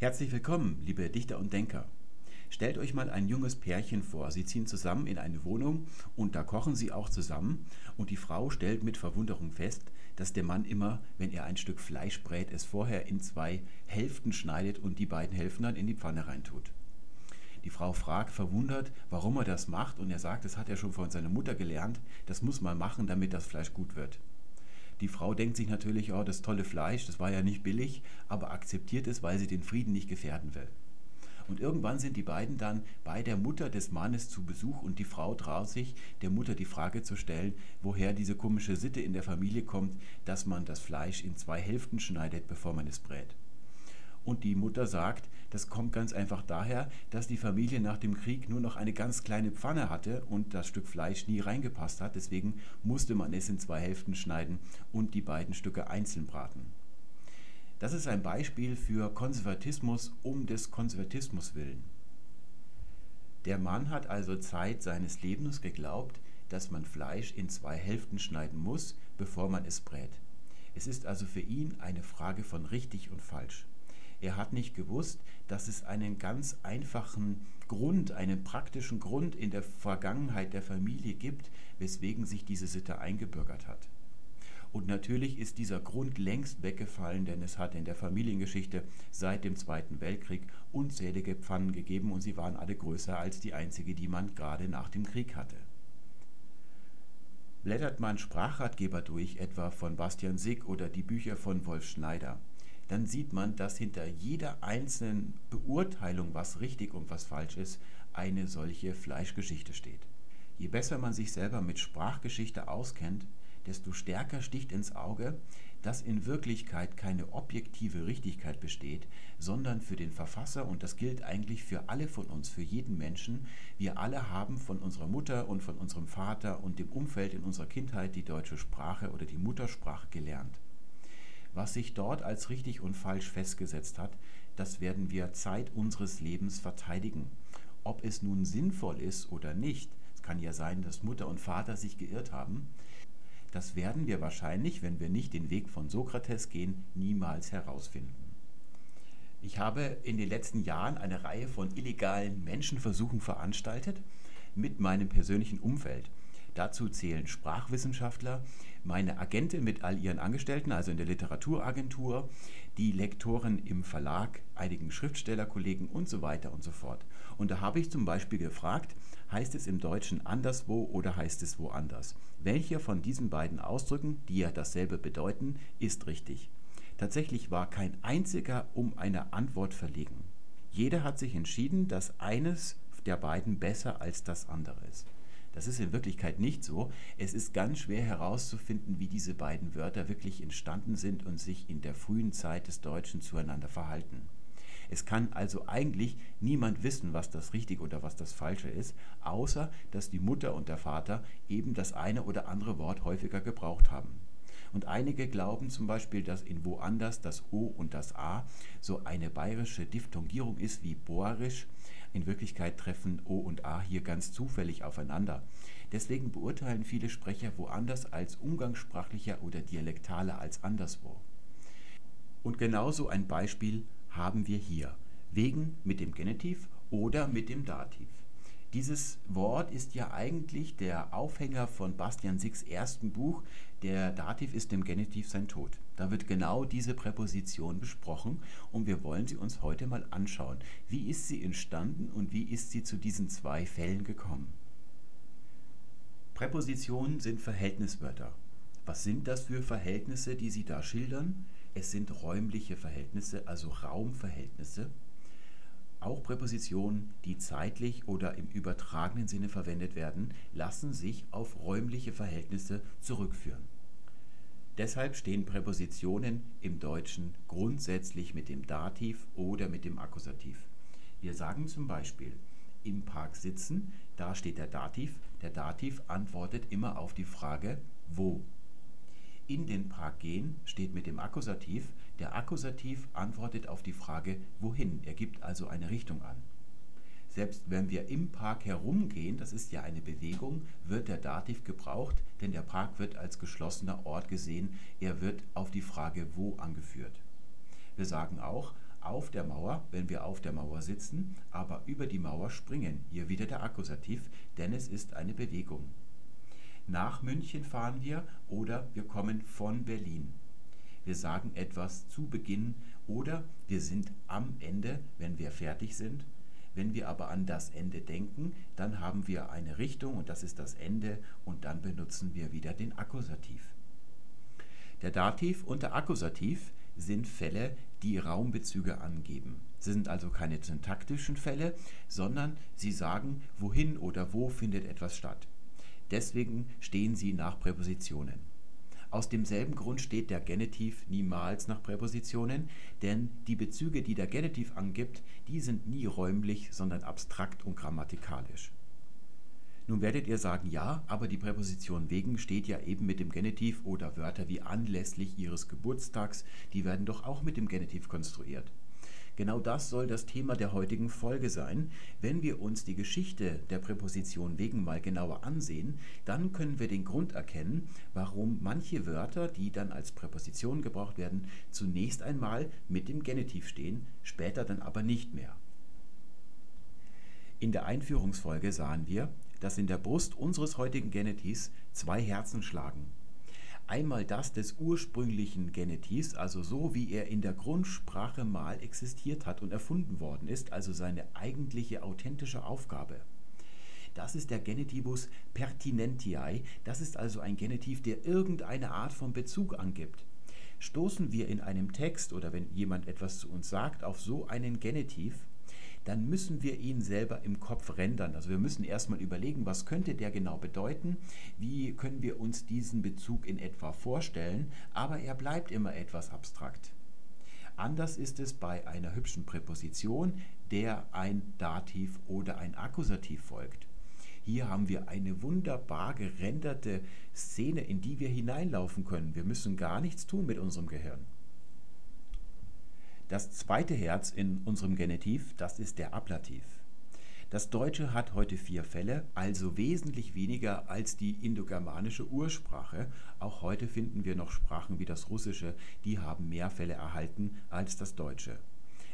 Herzlich willkommen, liebe Dichter und Denker. Stellt euch mal ein junges Pärchen vor. Sie ziehen zusammen in eine Wohnung und da kochen sie auch zusammen. Und die Frau stellt mit Verwunderung fest, dass der Mann immer, wenn er ein Stück Fleisch brät, es vorher in zwei Hälften schneidet und die beiden Hälften dann in die Pfanne reintut. Die Frau fragt verwundert, warum er das macht, und er sagt, das hat er schon von seiner Mutter gelernt, das muss man machen, damit das Fleisch gut wird. Die Frau denkt sich natürlich, oh, das tolle Fleisch, das war ja nicht billig, aber akzeptiert es, weil sie den Frieden nicht gefährden will. Und irgendwann sind die beiden dann bei der Mutter des Mannes zu Besuch und die Frau traut sich, der Mutter die Frage zu stellen, woher diese komische Sitte in der Familie kommt, dass man das Fleisch in zwei Hälften schneidet, bevor man es brät. Und die Mutter sagt, das kommt ganz einfach daher, dass die Familie nach dem Krieg nur noch eine ganz kleine Pfanne hatte und das Stück Fleisch nie reingepasst hat. Deswegen musste man es in zwei Hälften schneiden und die beiden Stücke einzeln braten. Das ist ein Beispiel für Konservatismus um des Konservatismus willen. Der Mann hat also Zeit seines Lebens geglaubt, dass man Fleisch in zwei Hälften schneiden muss, bevor man es brät. Es ist also für ihn eine Frage von richtig und falsch. Er hat nicht gewusst, dass es einen ganz einfachen Grund, einen praktischen Grund in der Vergangenheit der Familie gibt, weswegen sich diese Sitte eingebürgert hat. Und natürlich ist dieser Grund längst weggefallen, denn es hat in der Familiengeschichte seit dem Zweiten Weltkrieg unzählige Pfannen gegeben und sie waren alle größer als die einzige, die man gerade nach dem Krieg hatte. Blättert man Sprachratgeber durch, etwa von Bastian Sick oder die Bücher von Wolf Schneider, dann sieht man, dass hinter jeder einzelnen Beurteilung, was richtig und was falsch ist, eine solche Fleischgeschichte steht. Je besser man sich selber mit Sprachgeschichte auskennt, desto stärker sticht ins Auge, dass in Wirklichkeit keine objektive Richtigkeit besteht, sondern für den Verfasser, und das gilt eigentlich für alle von uns, für jeden Menschen, wir alle haben von unserer Mutter und von unserem Vater und dem Umfeld in unserer Kindheit die deutsche Sprache oder die Muttersprache gelernt. Was sich dort als richtig und falsch festgesetzt hat, das werden wir Zeit unseres Lebens verteidigen. Ob es nun sinnvoll ist oder nicht, es kann ja sein, dass Mutter und Vater sich geirrt haben, das werden wir wahrscheinlich, wenn wir nicht den Weg von Sokrates gehen, niemals herausfinden. Ich habe in den letzten Jahren eine Reihe von illegalen Menschenversuchen veranstaltet mit meinem persönlichen Umfeld. Dazu zählen Sprachwissenschaftler, meine Agentin mit all ihren Angestellten, also in der Literaturagentur, die Lektoren im Verlag, einigen Schriftstellerkollegen und so weiter und so fort. Und da habe ich zum Beispiel gefragt, heißt es im Deutschen anderswo oder heißt es woanders? Welcher von diesen beiden Ausdrücken, die ja dasselbe bedeuten, ist richtig? Tatsächlich war kein einziger um eine Antwort verlegen. Jeder hat sich entschieden, dass eines der beiden besser als das andere ist. Das ist in Wirklichkeit nicht so. Es ist ganz schwer herauszufinden, wie diese beiden Wörter wirklich entstanden sind und sich in der frühen Zeit des Deutschen zueinander verhalten. Es kann also eigentlich niemand wissen, was das Richtige oder was das Falsche ist, außer dass die Mutter und der Vater eben das eine oder andere Wort häufiger gebraucht haben. Und einige glauben zum Beispiel, dass in woanders das O und das A so eine bayerische Diphthongierung ist wie bohrisch. In Wirklichkeit treffen O und A hier ganz zufällig aufeinander. Deswegen beurteilen viele Sprecher woanders als umgangssprachlicher oder dialektaler als anderswo. Und genauso ein Beispiel haben wir hier. Wegen mit dem Genitiv oder mit dem Dativ. Dieses Wort ist ja eigentlich der Aufhänger von Bastian Sicks ersten Buch. Der Dativ ist dem Genitiv sein Tod. Da wird genau diese Präposition besprochen und wir wollen sie uns heute mal anschauen. Wie ist sie entstanden und wie ist sie zu diesen zwei Fällen gekommen? Präpositionen sind Verhältniswörter. Was sind das für Verhältnisse, die sie da schildern? Es sind räumliche Verhältnisse, also Raumverhältnisse. Auch Präpositionen, die zeitlich oder im übertragenen Sinne verwendet werden, lassen sich auf räumliche Verhältnisse zurückführen. Deshalb stehen Präpositionen im Deutschen grundsätzlich mit dem Dativ oder mit dem Akkusativ. Wir sagen zum Beispiel im Park sitzen, da steht der Dativ. Der Dativ antwortet immer auf die Frage wo in den Park gehen steht mit dem Akkusativ. Der Akkusativ antwortet auf die Frage wohin. Er gibt also eine Richtung an. Selbst wenn wir im Park herumgehen, das ist ja eine Bewegung, wird der Dativ gebraucht, denn der Park wird als geschlossener Ort gesehen. Er wird auf die Frage wo angeführt. Wir sagen auch, auf der Mauer, wenn wir auf der Mauer sitzen, aber über die Mauer springen. Hier wieder der Akkusativ, denn es ist eine Bewegung. Nach München fahren wir oder wir kommen von Berlin. Wir sagen etwas zu Beginn oder wir sind am Ende, wenn wir fertig sind. Wenn wir aber an das Ende denken, dann haben wir eine Richtung und das ist das Ende und dann benutzen wir wieder den Akkusativ. Der Dativ und der Akkusativ sind Fälle, die Raumbezüge angeben. Sie sind also keine syntaktischen Fälle, sondern sie sagen, wohin oder wo findet etwas statt. Deswegen stehen sie nach Präpositionen. Aus demselben Grund steht der Genitiv niemals nach Präpositionen, denn die Bezüge, die der Genitiv angibt, die sind nie räumlich, sondern abstrakt und grammatikalisch. Nun werdet ihr sagen, ja, aber die Präposition wegen steht ja eben mit dem Genitiv oder Wörter wie anlässlich ihres Geburtstags, die werden doch auch mit dem Genitiv konstruiert. Genau das soll das Thema der heutigen Folge sein. Wenn wir uns die Geschichte der Präposition wegen mal genauer ansehen, dann können wir den Grund erkennen, warum manche Wörter, die dann als Präposition gebraucht werden, zunächst einmal mit dem Genitiv stehen, später dann aber nicht mehr. In der Einführungsfolge sahen wir, dass in der Brust unseres heutigen Genitivs zwei Herzen schlagen. Einmal das des ursprünglichen Genetivs, also so wie er in der Grundsprache mal existiert hat und erfunden worden ist, also seine eigentliche authentische Aufgabe. Das ist der Genitivus pertinentiae, das ist also ein Genitiv, der irgendeine Art von Bezug angibt. Stoßen wir in einem Text oder wenn jemand etwas zu uns sagt auf so einen Genitiv, dann müssen wir ihn selber im Kopf rendern. Also wir müssen erstmal überlegen, was könnte der genau bedeuten, wie können wir uns diesen Bezug in etwa vorstellen, aber er bleibt immer etwas abstrakt. Anders ist es bei einer hübschen Präposition, der ein Dativ oder ein Akkusativ folgt. Hier haben wir eine wunderbar gerenderte Szene, in die wir hineinlaufen können. Wir müssen gar nichts tun mit unserem Gehirn. Das zweite Herz in unserem Genitiv, das ist der Ablativ. Das Deutsche hat heute vier Fälle, also wesentlich weniger als die indogermanische Ursprache. Auch heute finden wir noch Sprachen wie das Russische, die haben mehr Fälle erhalten als das Deutsche.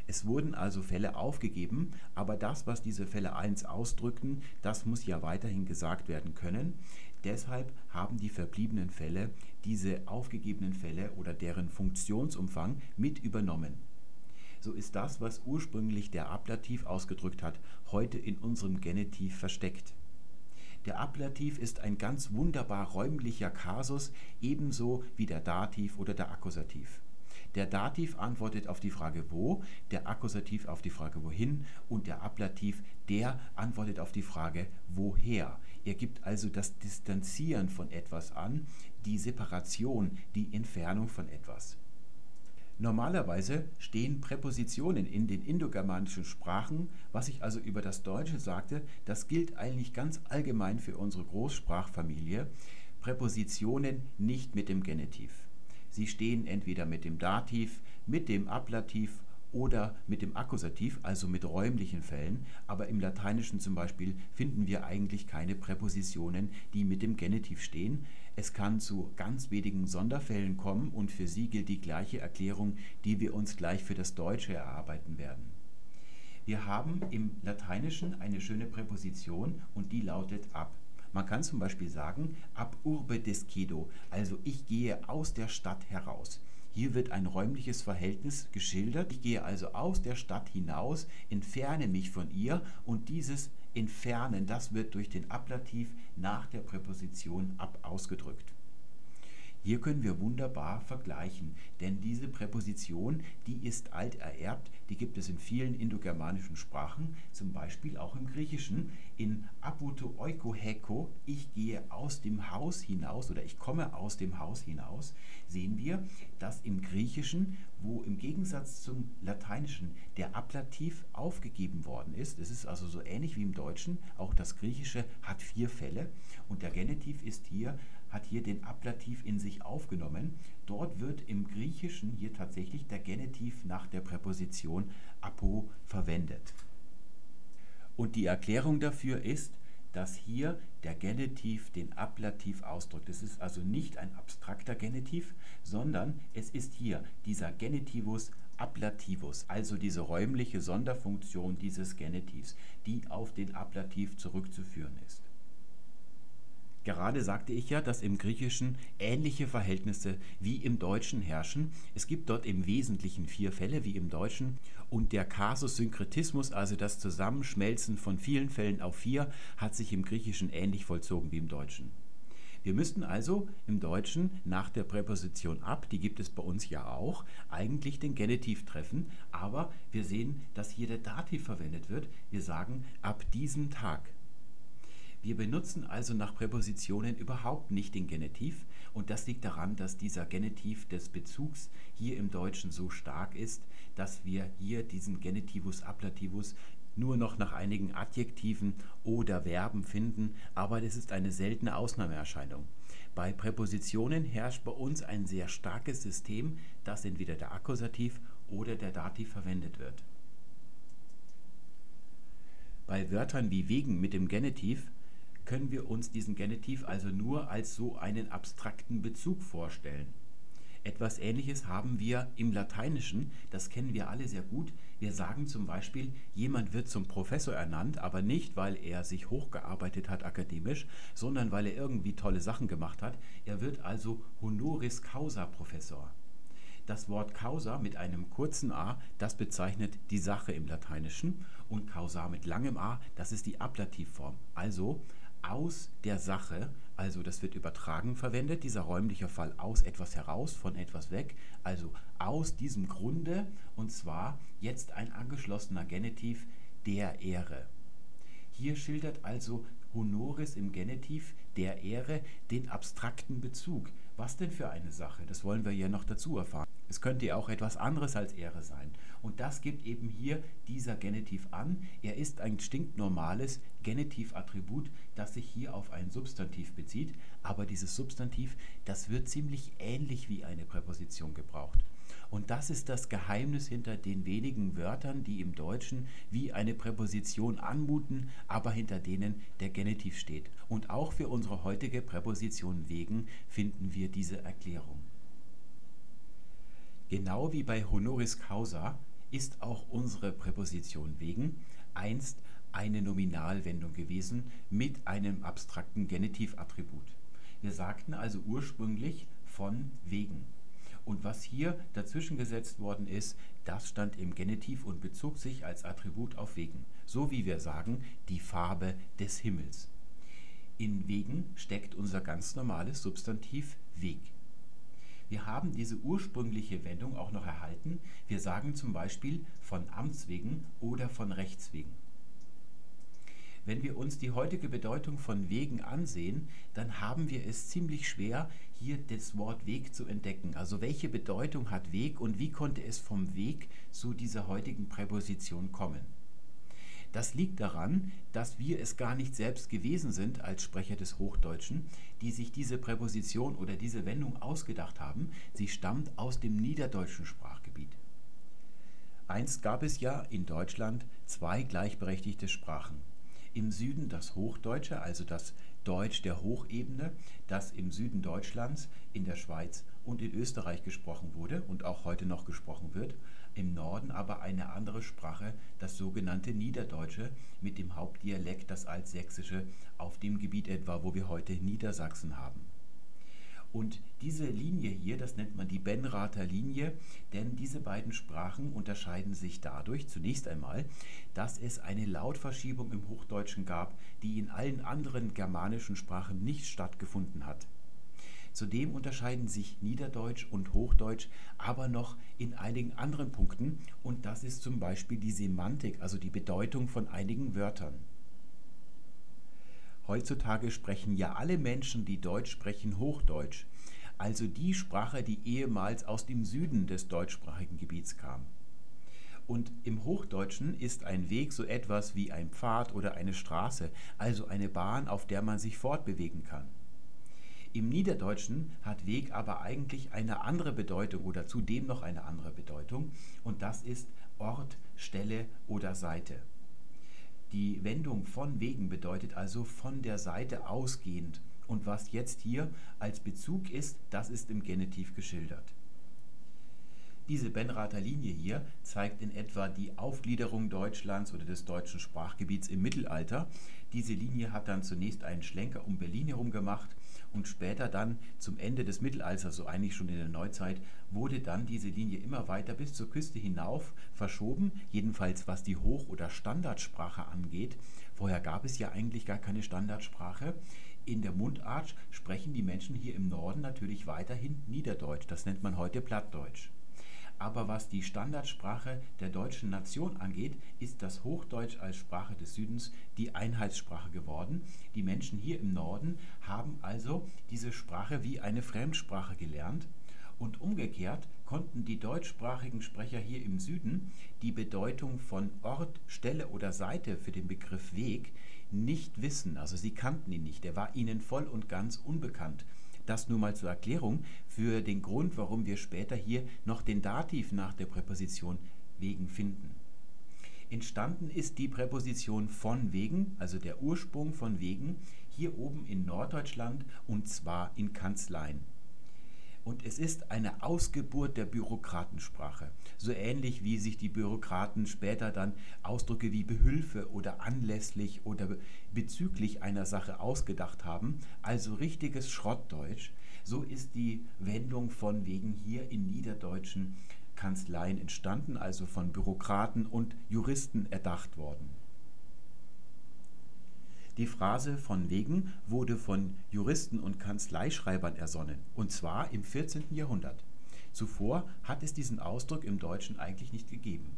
Es wurden also Fälle aufgegeben, aber das, was diese Fälle 1 ausdrückten, das muss ja weiterhin gesagt werden können. Deshalb haben die verbliebenen Fälle diese aufgegebenen Fälle oder deren Funktionsumfang mit übernommen so ist das, was ursprünglich der Ablativ ausgedrückt hat, heute in unserem Genitiv versteckt. Der Ablativ ist ein ganz wunderbar räumlicher Kasus, ebenso wie der Dativ oder der Akkusativ. Der Dativ antwortet auf die Frage wo, der Akkusativ auf die Frage wohin und der Ablativ, der antwortet auf die Frage woher. Er gibt also das Distanzieren von etwas an, die Separation, die Entfernung von etwas. Normalerweise stehen Präpositionen in den indogermanischen Sprachen, was ich also über das Deutsche sagte, das gilt eigentlich ganz allgemein für unsere Großsprachfamilie, Präpositionen nicht mit dem Genitiv. Sie stehen entweder mit dem Dativ, mit dem Ablativ oder mit dem Akkusativ, also mit räumlichen Fällen, aber im Lateinischen zum Beispiel finden wir eigentlich keine Präpositionen, die mit dem Genitiv stehen. Es kann zu ganz wenigen Sonderfällen kommen und für sie gilt die gleiche Erklärung, die wir uns gleich für das Deutsche erarbeiten werden. Wir haben im Lateinischen eine schöne Präposition und die lautet ab. Man kann zum Beispiel sagen ab urbe descedo, also ich gehe aus der Stadt heraus. Hier wird ein räumliches Verhältnis geschildert. Ich gehe also aus der Stadt hinaus, entferne mich von ihr und dieses Entfernen, das wird durch den Ablativ nach der Präposition ab ausgedrückt. Hier können wir wunderbar vergleichen, denn diese Präposition, die ist alt die gibt es in vielen indogermanischen Sprachen, zum Beispiel auch im Griechischen. In aputo oiko ich gehe aus dem Haus hinaus oder ich komme aus dem Haus hinaus, sehen wir, dass im Griechischen, wo im Gegensatz zum Lateinischen der Ablativ aufgegeben worden ist, es ist also so ähnlich wie im Deutschen, auch das Griechische hat vier Fälle und der Genitiv ist hier hat hier den Ablativ in sich aufgenommen. Dort wird im Griechischen hier tatsächlich der Genitiv nach der Präposition apo verwendet. Und die Erklärung dafür ist, dass hier der Genitiv den Ablativ ausdrückt. Es ist also nicht ein abstrakter Genitiv, sondern es ist hier dieser Genitivus Ablativus, also diese räumliche Sonderfunktion dieses Genitivs, die auf den Ablativ zurückzuführen ist. Gerade sagte ich ja, dass im Griechischen ähnliche Verhältnisse wie im Deutschen herrschen. Es gibt dort im Wesentlichen vier Fälle wie im Deutschen und der Kasussynkretismus, also das Zusammenschmelzen von vielen Fällen auf vier, hat sich im Griechischen ähnlich vollzogen wie im Deutschen. Wir müssten also im Deutschen nach der Präposition ab, die gibt es bei uns ja auch, eigentlich den Genitiv treffen, aber wir sehen, dass hier der Dativ verwendet wird. Wir sagen ab diesem Tag. Wir benutzen also nach Präpositionen überhaupt nicht den Genitiv und das liegt daran, dass dieser Genitiv des Bezugs hier im Deutschen so stark ist, dass wir hier diesen Genitivus Ablativus nur noch nach einigen Adjektiven oder Verben finden, aber das ist eine seltene Ausnahmeerscheinung. Bei Präpositionen herrscht bei uns ein sehr starkes System, dass entweder der Akkusativ oder der Dativ verwendet wird. Bei Wörtern wie wegen mit dem Genitiv können wir uns diesen Genitiv also nur als so einen abstrakten Bezug vorstellen. Etwas Ähnliches haben wir im Lateinischen, das kennen wir alle sehr gut. Wir sagen zum Beispiel, jemand wird zum Professor ernannt, aber nicht, weil er sich hochgearbeitet hat akademisch, sondern weil er irgendwie tolle Sachen gemacht hat. Er wird also honoris causa Professor. Das Wort causa mit einem kurzen a, das bezeichnet die Sache im Lateinischen und causa mit langem a, das ist die Ablativform. Also aus der Sache, also das wird übertragen verwendet, dieser räumliche Fall aus etwas heraus, von etwas weg, also aus diesem Grunde, und zwar jetzt ein angeschlossener Genitiv der Ehre. Hier schildert also Honoris im Genitiv der Ehre den abstrakten Bezug. Was denn für eine Sache? Das wollen wir ja noch dazu erfahren. Es könnte ja auch etwas anderes als Ehre sein. Und das gibt eben hier dieser Genitiv an. Er ist ein stinknormales Genitivattribut, das sich hier auf ein Substantiv bezieht. Aber dieses Substantiv, das wird ziemlich ähnlich wie eine Präposition gebraucht. Und das ist das Geheimnis hinter den wenigen Wörtern, die im Deutschen wie eine Präposition anmuten, aber hinter denen der Genitiv steht. Und auch für unsere heutige Präposition wegen finden wir diese Erklärung. Genau wie bei Honoris Causa ist auch unsere Präposition wegen einst eine Nominalwendung gewesen mit einem abstrakten Genitivattribut. Wir sagten also ursprünglich von wegen. Und was hier dazwischen gesetzt worden ist, das stand im Genitiv und bezog sich als Attribut auf wegen. So wie wir sagen, die Farbe des Himmels. In wegen steckt unser ganz normales Substantiv Weg. Wir haben diese ursprüngliche Wendung auch noch erhalten. Wir sagen zum Beispiel von Amts wegen oder von Rechts wegen. Wenn wir uns die heutige Bedeutung von Wegen ansehen, dann haben wir es ziemlich schwer, hier das Wort Weg zu entdecken. Also welche Bedeutung hat Weg und wie konnte es vom Weg zu dieser heutigen Präposition kommen? Das liegt daran, dass wir es gar nicht selbst gewesen sind als Sprecher des Hochdeutschen, die sich diese Präposition oder diese Wendung ausgedacht haben. Sie stammt aus dem niederdeutschen Sprachgebiet. Einst gab es ja in Deutschland zwei gleichberechtigte Sprachen. Im Süden das Hochdeutsche, also das Deutsch der Hochebene, das im Süden Deutschlands, in der Schweiz und in Österreich gesprochen wurde und auch heute noch gesprochen wird, im Norden aber eine andere Sprache, das sogenannte Niederdeutsche, mit dem Hauptdialekt das Altsächsische, auf dem Gebiet etwa, wo wir heute Niedersachsen haben. Und diese Linie hier, das nennt man die Benrather Linie, denn diese beiden Sprachen unterscheiden sich dadurch zunächst einmal, dass es eine Lautverschiebung im Hochdeutschen gab, die in allen anderen germanischen Sprachen nicht stattgefunden hat. Zudem unterscheiden sich Niederdeutsch und Hochdeutsch aber noch in einigen anderen Punkten und das ist zum Beispiel die Semantik, also die Bedeutung von einigen Wörtern. Heutzutage sprechen ja alle Menschen, die Deutsch sprechen, Hochdeutsch, also die Sprache, die ehemals aus dem Süden des deutschsprachigen Gebiets kam. Und im Hochdeutschen ist ein Weg so etwas wie ein Pfad oder eine Straße, also eine Bahn, auf der man sich fortbewegen kann. Im Niederdeutschen hat Weg aber eigentlich eine andere Bedeutung oder zudem noch eine andere Bedeutung und das ist Ort, Stelle oder Seite. Die Wendung von wegen bedeutet also von der Seite ausgehend. Und was jetzt hier als Bezug ist, das ist im Genitiv geschildert. Diese Benrather Linie hier zeigt in etwa die Aufgliederung Deutschlands oder des deutschen Sprachgebiets im Mittelalter. Diese Linie hat dann zunächst einen Schlenker um Berlin herum gemacht und später dann zum Ende des Mittelalters, so eigentlich schon in der Neuzeit, wurde dann diese Linie immer weiter bis zur Küste hinauf verschoben, jedenfalls was die Hoch- oder Standardsprache angeht. Vorher gab es ja eigentlich gar keine Standardsprache. In der Mundart sprechen die Menschen hier im Norden natürlich weiterhin Niederdeutsch, das nennt man heute Plattdeutsch. Aber was die Standardsprache der deutschen Nation angeht, ist das Hochdeutsch als Sprache des Südens die Einheitssprache geworden. Die Menschen hier im Norden haben also diese Sprache wie eine Fremdsprache gelernt. Und umgekehrt konnten die deutschsprachigen Sprecher hier im Süden die Bedeutung von Ort, Stelle oder Seite für den Begriff Weg nicht wissen. Also sie kannten ihn nicht. Er war ihnen voll und ganz unbekannt. Das nur mal zur Erklärung für den Grund, warum wir später hier noch den Dativ nach der Präposition wegen finden. Entstanden ist die Präposition von wegen, also der Ursprung von wegen, hier oben in Norddeutschland und zwar in Kanzleien. Und es ist eine Ausgeburt der Bürokratensprache. So ähnlich wie sich die Bürokraten später dann Ausdrücke wie Behülfe oder anlässlich oder bezüglich einer Sache ausgedacht haben, also richtiges Schrottdeutsch, so ist die Wendung von wegen hier in niederdeutschen Kanzleien entstanden, also von Bürokraten und Juristen erdacht worden. Die Phrase von wegen wurde von Juristen und Kanzleischreibern ersonnen, und zwar im 14. Jahrhundert. Zuvor hat es diesen Ausdruck im Deutschen eigentlich nicht gegeben.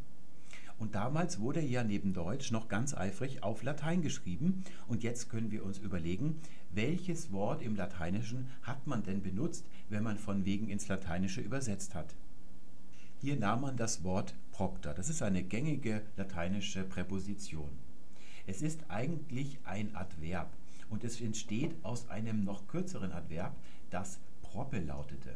Und damals wurde ja neben Deutsch noch ganz eifrig auf Latein geschrieben. Und jetzt können wir uns überlegen, welches Wort im Lateinischen hat man denn benutzt, wenn man von wegen ins Lateinische übersetzt hat. Hier nahm man das Wort propter. Das ist eine gängige lateinische Präposition. Es ist eigentlich ein Adverb und es entsteht aus einem noch kürzeren Adverb, das proppe lautete.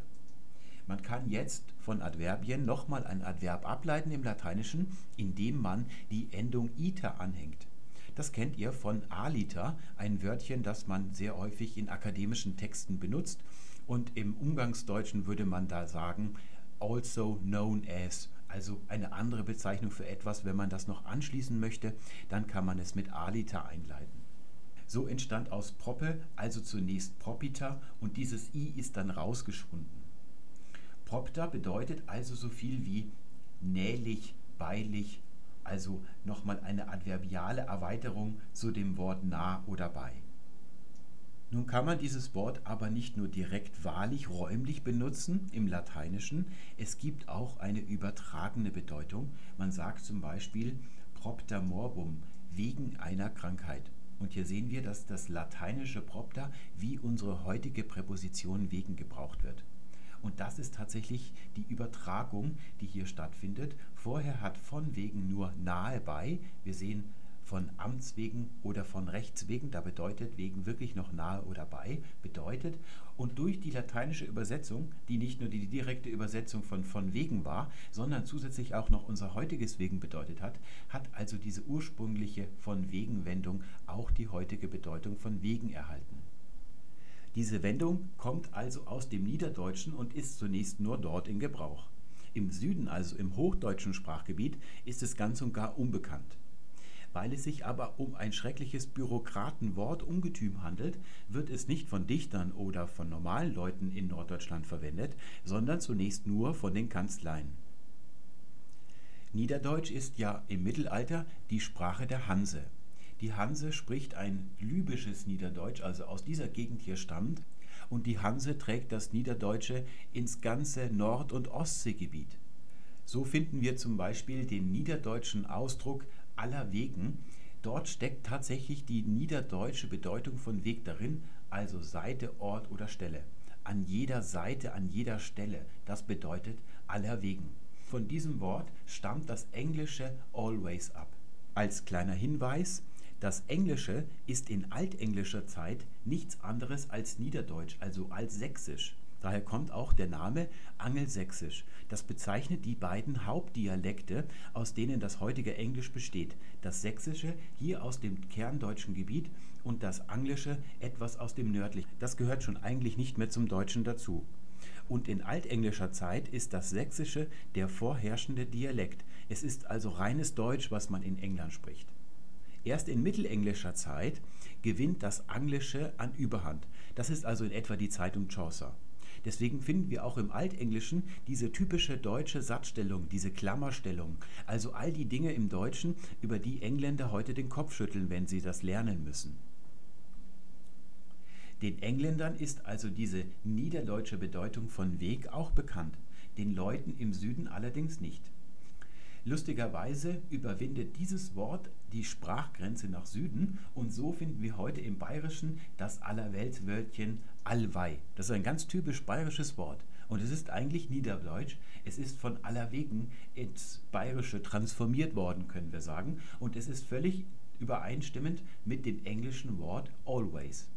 Man kann jetzt von Adverbien nochmal ein Adverb ableiten im Lateinischen, indem man die Endung iter anhängt. Das kennt ihr von aliter, ein Wörtchen, das man sehr häufig in akademischen Texten benutzt. Und im Umgangsdeutschen würde man da sagen, also known as, also eine andere Bezeichnung für etwas, wenn man das noch anschließen möchte, dann kann man es mit alita einleiten. So entstand aus proppe also zunächst propita und dieses i ist dann rausgeschwunden. Propter bedeutet also so viel wie nählich, beilich, also nochmal eine adverbiale Erweiterung zu dem Wort nah oder bei. Nun kann man dieses Wort aber nicht nur direkt wahrlich räumlich benutzen im Lateinischen, es gibt auch eine übertragene Bedeutung. Man sagt zum Beispiel propter morbum, wegen einer Krankheit. Und hier sehen wir, dass das lateinische propter wie unsere heutige Präposition wegen gebraucht wird. Und das ist tatsächlich die Übertragung, die hier stattfindet. Vorher hat von wegen nur nahe bei. Wir sehen von Amts wegen oder von Rechts wegen, da bedeutet wegen wirklich noch nahe oder bei, bedeutet. Und durch die lateinische Übersetzung, die nicht nur die direkte Übersetzung von von wegen war, sondern zusätzlich auch noch unser heutiges wegen bedeutet hat, hat also diese ursprüngliche von wegen Wendung auch die heutige Bedeutung von wegen erhalten. Diese Wendung kommt also aus dem Niederdeutschen und ist zunächst nur dort in Gebrauch. Im Süden, also im hochdeutschen Sprachgebiet, ist es ganz und gar unbekannt. Weil es sich aber um ein schreckliches Bürokratenwort Ungetüm handelt, wird es nicht von Dichtern oder von normalen Leuten in Norddeutschland verwendet, sondern zunächst nur von den Kanzleien. Niederdeutsch ist ja im Mittelalter die Sprache der Hanse. Die Hanse spricht ein lübisches Niederdeutsch, also aus dieser Gegend hier stammt, und die Hanse trägt das Niederdeutsche ins ganze Nord- und Ostseegebiet. So finden wir zum Beispiel den niederdeutschen Ausdruck aller Wegen. Dort steckt tatsächlich die niederdeutsche Bedeutung von Weg darin, also Seite, Ort oder Stelle. An jeder Seite, an jeder Stelle. Das bedeutet aller Wegen. Von diesem Wort stammt das englische always ab. Als kleiner Hinweis, das Englische ist in altenglischer Zeit nichts anderes als Niederdeutsch, also als Sächsisch. Daher kommt auch der Name Angelsächsisch. Das bezeichnet die beiden Hauptdialekte, aus denen das heutige Englisch besteht. Das Sächsische hier aus dem kerndeutschen Gebiet und das Anglische etwas aus dem nördlichen. Das gehört schon eigentlich nicht mehr zum Deutschen dazu. Und in altenglischer Zeit ist das Sächsische der vorherrschende Dialekt. Es ist also reines Deutsch, was man in England spricht. Erst in mittelenglischer Zeit gewinnt das Anglische an Überhand. Das ist also in etwa die Zeit um Chaucer. Deswegen finden wir auch im Altenglischen diese typische deutsche Satzstellung, diese Klammerstellung, also all die Dinge im Deutschen, über die Engländer heute den Kopf schütteln, wenn sie das lernen müssen. Den Engländern ist also diese niederdeutsche Bedeutung von Weg auch bekannt, den Leuten im Süden allerdings nicht. Lustigerweise überwindet dieses Wort die Sprachgrenze nach Süden und so finden wir heute im Bayerischen das Allerweltswörtchen allweih. Das ist ein ganz typisch bayerisches Wort und es ist eigentlich Niederdeutsch. Es ist von allerwegen ins Bayerische transformiert worden, können wir sagen, und es ist völlig übereinstimmend mit dem englischen Wort always.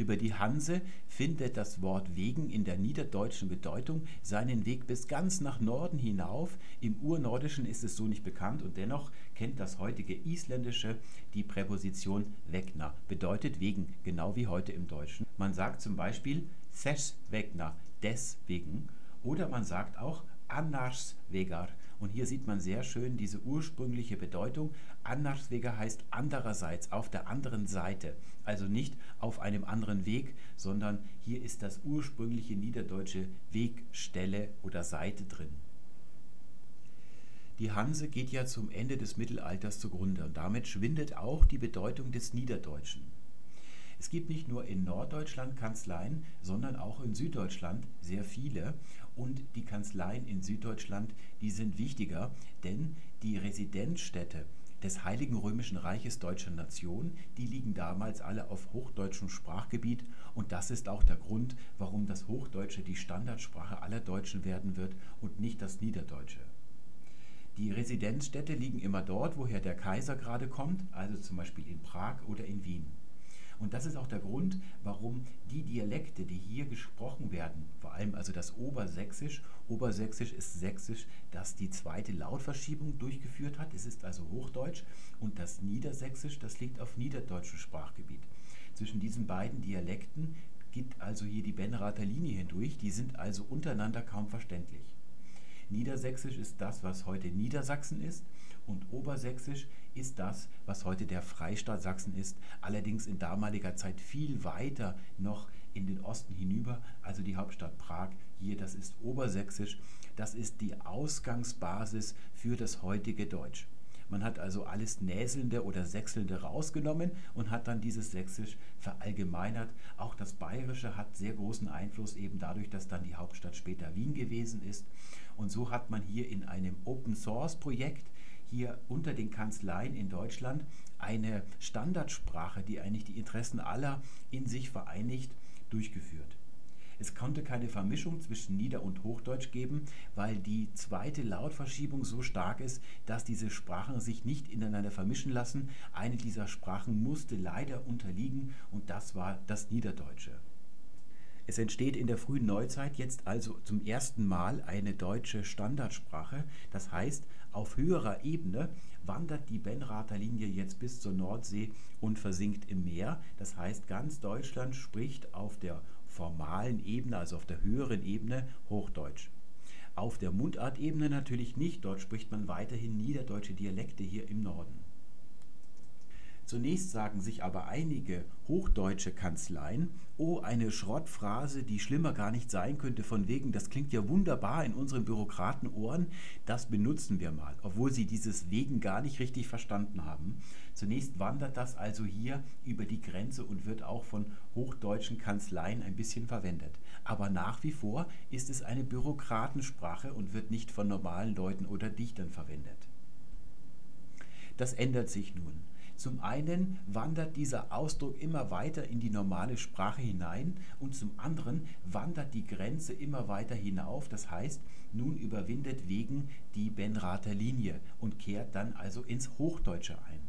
Über die Hanse findet das Wort wegen in der niederdeutschen Bedeutung seinen Weg bis ganz nach Norden hinauf. Im Urnordischen ist es so nicht bekannt und dennoch kennt das heutige Isländische die Präposition wegna, bedeutet wegen, genau wie heute im Deutschen. Man sagt zum Beispiel þess vegna, deswegen, oder man sagt auch annars vegar, und hier sieht man sehr schön diese ursprüngliche Bedeutung. Annarsweger heißt andererseits, auf der anderen Seite. Also nicht auf einem anderen Weg, sondern hier ist das ursprüngliche niederdeutsche Wegstelle oder Seite drin. Die Hanse geht ja zum Ende des Mittelalters zugrunde und damit schwindet auch die Bedeutung des Niederdeutschen. Es gibt nicht nur in Norddeutschland Kanzleien, sondern auch in Süddeutschland sehr viele. Und die Kanzleien in Süddeutschland, die sind wichtiger, denn die Residenzstädte des Heiligen Römischen Reiches Deutscher Nation, die liegen damals alle auf hochdeutschem Sprachgebiet und das ist auch der Grund, warum das Hochdeutsche die Standardsprache aller Deutschen werden wird und nicht das Niederdeutsche. Die Residenzstädte liegen immer dort, woher der Kaiser gerade kommt, also zum Beispiel in Prag oder in Wien. Und das ist auch der Grund, warum die Dialekte, die hier gesprochen werden, vor allem also das Obersächsisch, Obersächsisch ist Sächsisch, das die zweite Lautverschiebung durchgeführt hat, es ist also Hochdeutsch, und das Niedersächsisch, das liegt auf niederdeutschem Sprachgebiet. Zwischen diesen beiden Dialekten geht also hier die Benrather Linie hindurch, die sind also untereinander kaum verständlich. Niedersächsisch ist das, was heute Niedersachsen ist, und Obersächsisch ist das, was heute der Freistaat Sachsen ist, allerdings in damaliger Zeit viel weiter noch in den Osten hinüber, also die Hauptstadt Prag. Hier, das ist Obersächsisch, das ist die Ausgangsbasis für das heutige Deutsch. Man hat also alles Näselnde oder Sächselnde rausgenommen und hat dann dieses Sächsisch verallgemeinert. Auch das Bayerische hat sehr großen Einfluss, eben dadurch, dass dann die Hauptstadt später Wien gewesen ist. Und so hat man hier in einem Open Source Projekt hier unter den Kanzleien in Deutschland eine Standardsprache, die eigentlich die Interessen aller in sich vereinigt, durchgeführt. Es konnte keine Vermischung zwischen Nieder- und Hochdeutsch geben, weil die zweite Lautverschiebung so stark ist, dass diese Sprachen sich nicht ineinander vermischen lassen. Eine dieser Sprachen musste leider unterliegen und das war das Niederdeutsche. Es entsteht in der frühen Neuzeit jetzt also zum ersten Mal eine deutsche Standardsprache. Das heißt, auf höherer Ebene wandert die Benrather Linie jetzt bis zur Nordsee und versinkt im Meer. Das heißt, ganz Deutschland spricht auf der formalen Ebene, also auf der höheren Ebene, Hochdeutsch. Auf der Mundartebene natürlich nicht. Dort spricht man weiterhin niederdeutsche Dialekte hier im Norden. Zunächst sagen sich aber einige hochdeutsche Kanzleien, oh, eine Schrottphrase, die schlimmer gar nicht sein könnte, von wegen, das klingt ja wunderbar in unseren Bürokratenohren, das benutzen wir mal, obwohl sie dieses wegen gar nicht richtig verstanden haben. Zunächst wandert das also hier über die Grenze und wird auch von hochdeutschen Kanzleien ein bisschen verwendet. Aber nach wie vor ist es eine Bürokratensprache und wird nicht von normalen Leuten oder Dichtern verwendet. Das ändert sich nun. Zum einen wandert dieser Ausdruck immer weiter in die normale Sprache hinein und zum anderen wandert die Grenze immer weiter hinauf. Das heißt, nun überwindet wegen die Benrather Linie und kehrt dann also ins Hochdeutsche ein.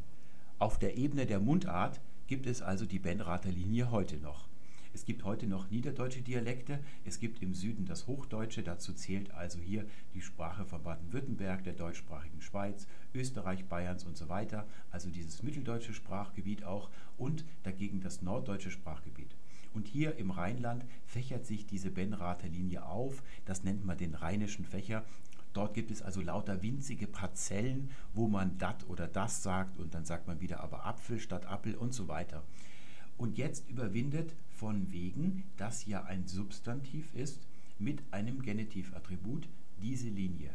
Auf der Ebene der Mundart gibt es also die Benrather Linie heute noch. Es gibt heute noch niederdeutsche Dialekte. Es gibt im Süden das Hochdeutsche. Dazu zählt also hier die Sprache von Baden-Württemberg, der deutschsprachigen Schweiz, Österreich, Bayerns und so weiter. Also dieses mitteldeutsche Sprachgebiet auch. Und dagegen das norddeutsche Sprachgebiet. Und hier im Rheinland fächert sich diese Benrather Linie auf. Das nennt man den rheinischen Fächer. Dort gibt es also lauter winzige Parzellen, wo man dat oder das sagt und dann sagt man wieder aber Apfel statt Appel und so weiter. Und jetzt überwindet von wegen, das ja ein Substantiv ist, mit einem Genitivattribut diese Linie.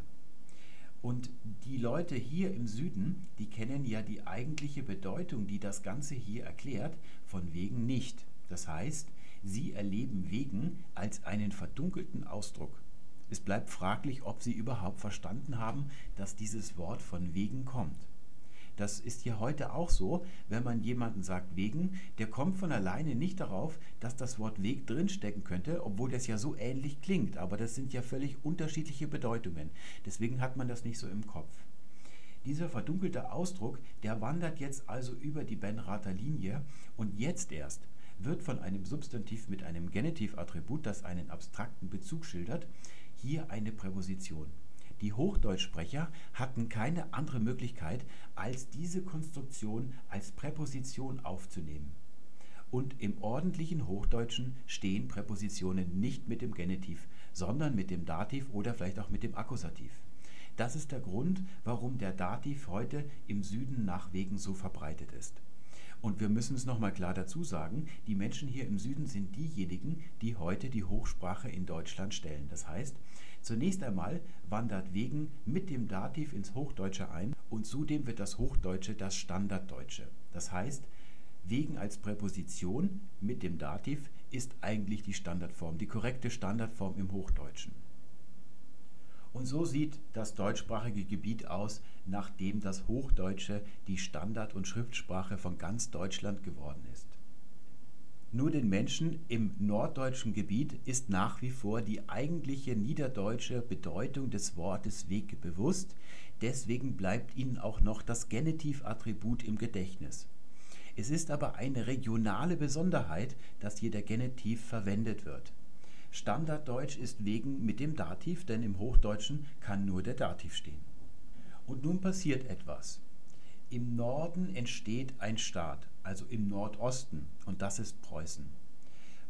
Und die Leute hier im Süden, die kennen ja die eigentliche Bedeutung, die das Ganze hier erklärt, von wegen nicht. Das heißt, sie erleben wegen als einen verdunkelten Ausdruck. Es bleibt fraglich, ob sie überhaupt verstanden haben, dass dieses Wort von wegen kommt. Das ist hier heute auch so, wenn man jemanden sagt wegen, der kommt von alleine nicht darauf, dass das Wort Weg drinstecken könnte, obwohl das ja so ähnlich klingt, aber das sind ja völlig unterschiedliche Bedeutungen. Deswegen hat man das nicht so im Kopf. Dieser verdunkelte Ausdruck, der wandert jetzt also über die Benrather Linie und jetzt erst wird von einem Substantiv mit einem Genitivattribut, das einen abstrakten Bezug schildert, hier eine Präposition. Die Hochdeutschsprecher hatten keine andere Möglichkeit, als diese Konstruktion als Präposition aufzunehmen. Und im ordentlichen Hochdeutschen stehen Präpositionen nicht mit dem Genitiv, sondern mit dem Dativ oder vielleicht auch mit dem Akkusativ. Das ist der Grund, warum der Dativ heute im Süden nach Wegen so verbreitet ist. Und wir müssen es nochmal klar dazu sagen, die Menschen hier im Süden sind diejenigen, die heute die Hochsprache in Deutschland stellen. Das heißt, zunächst einmal wandert Wegen mit dem Dativ ins Hochdeutsche ein und zudem wird das Hochdeutsche das Standarddeutsche. Das heißt, Wegen als Präposition mit dem Dativ ist eigentlich die Standardform, die korrekte Standardform im Hochdeutschen. Und so sieht das deutschsprachige Gebiet aus, nachdem das Hochdeutsche die Standard- und Schriftsprache von ganz Deutschland geworden ist. Nur den Menschen im norddeutschen Gebiet ist nach wie vor die eigentliche niederdeutsche Bedeutung des Wortes Weg bewusst, deswegen bleibt ihnen auch noch das Genitivattribut im Gedächtnis. Es ist aber eine regionale Besonderheit, dass hier der Genitiv verwendet wird. Standarddeutsch ist wegen mit dem Dativ, denn im Hochdeutschen kann nur der Dativ stehen. Und nun passiert etwas. Im Norden entsteht ein Staat, also im Nordosten, und das ist Preußen.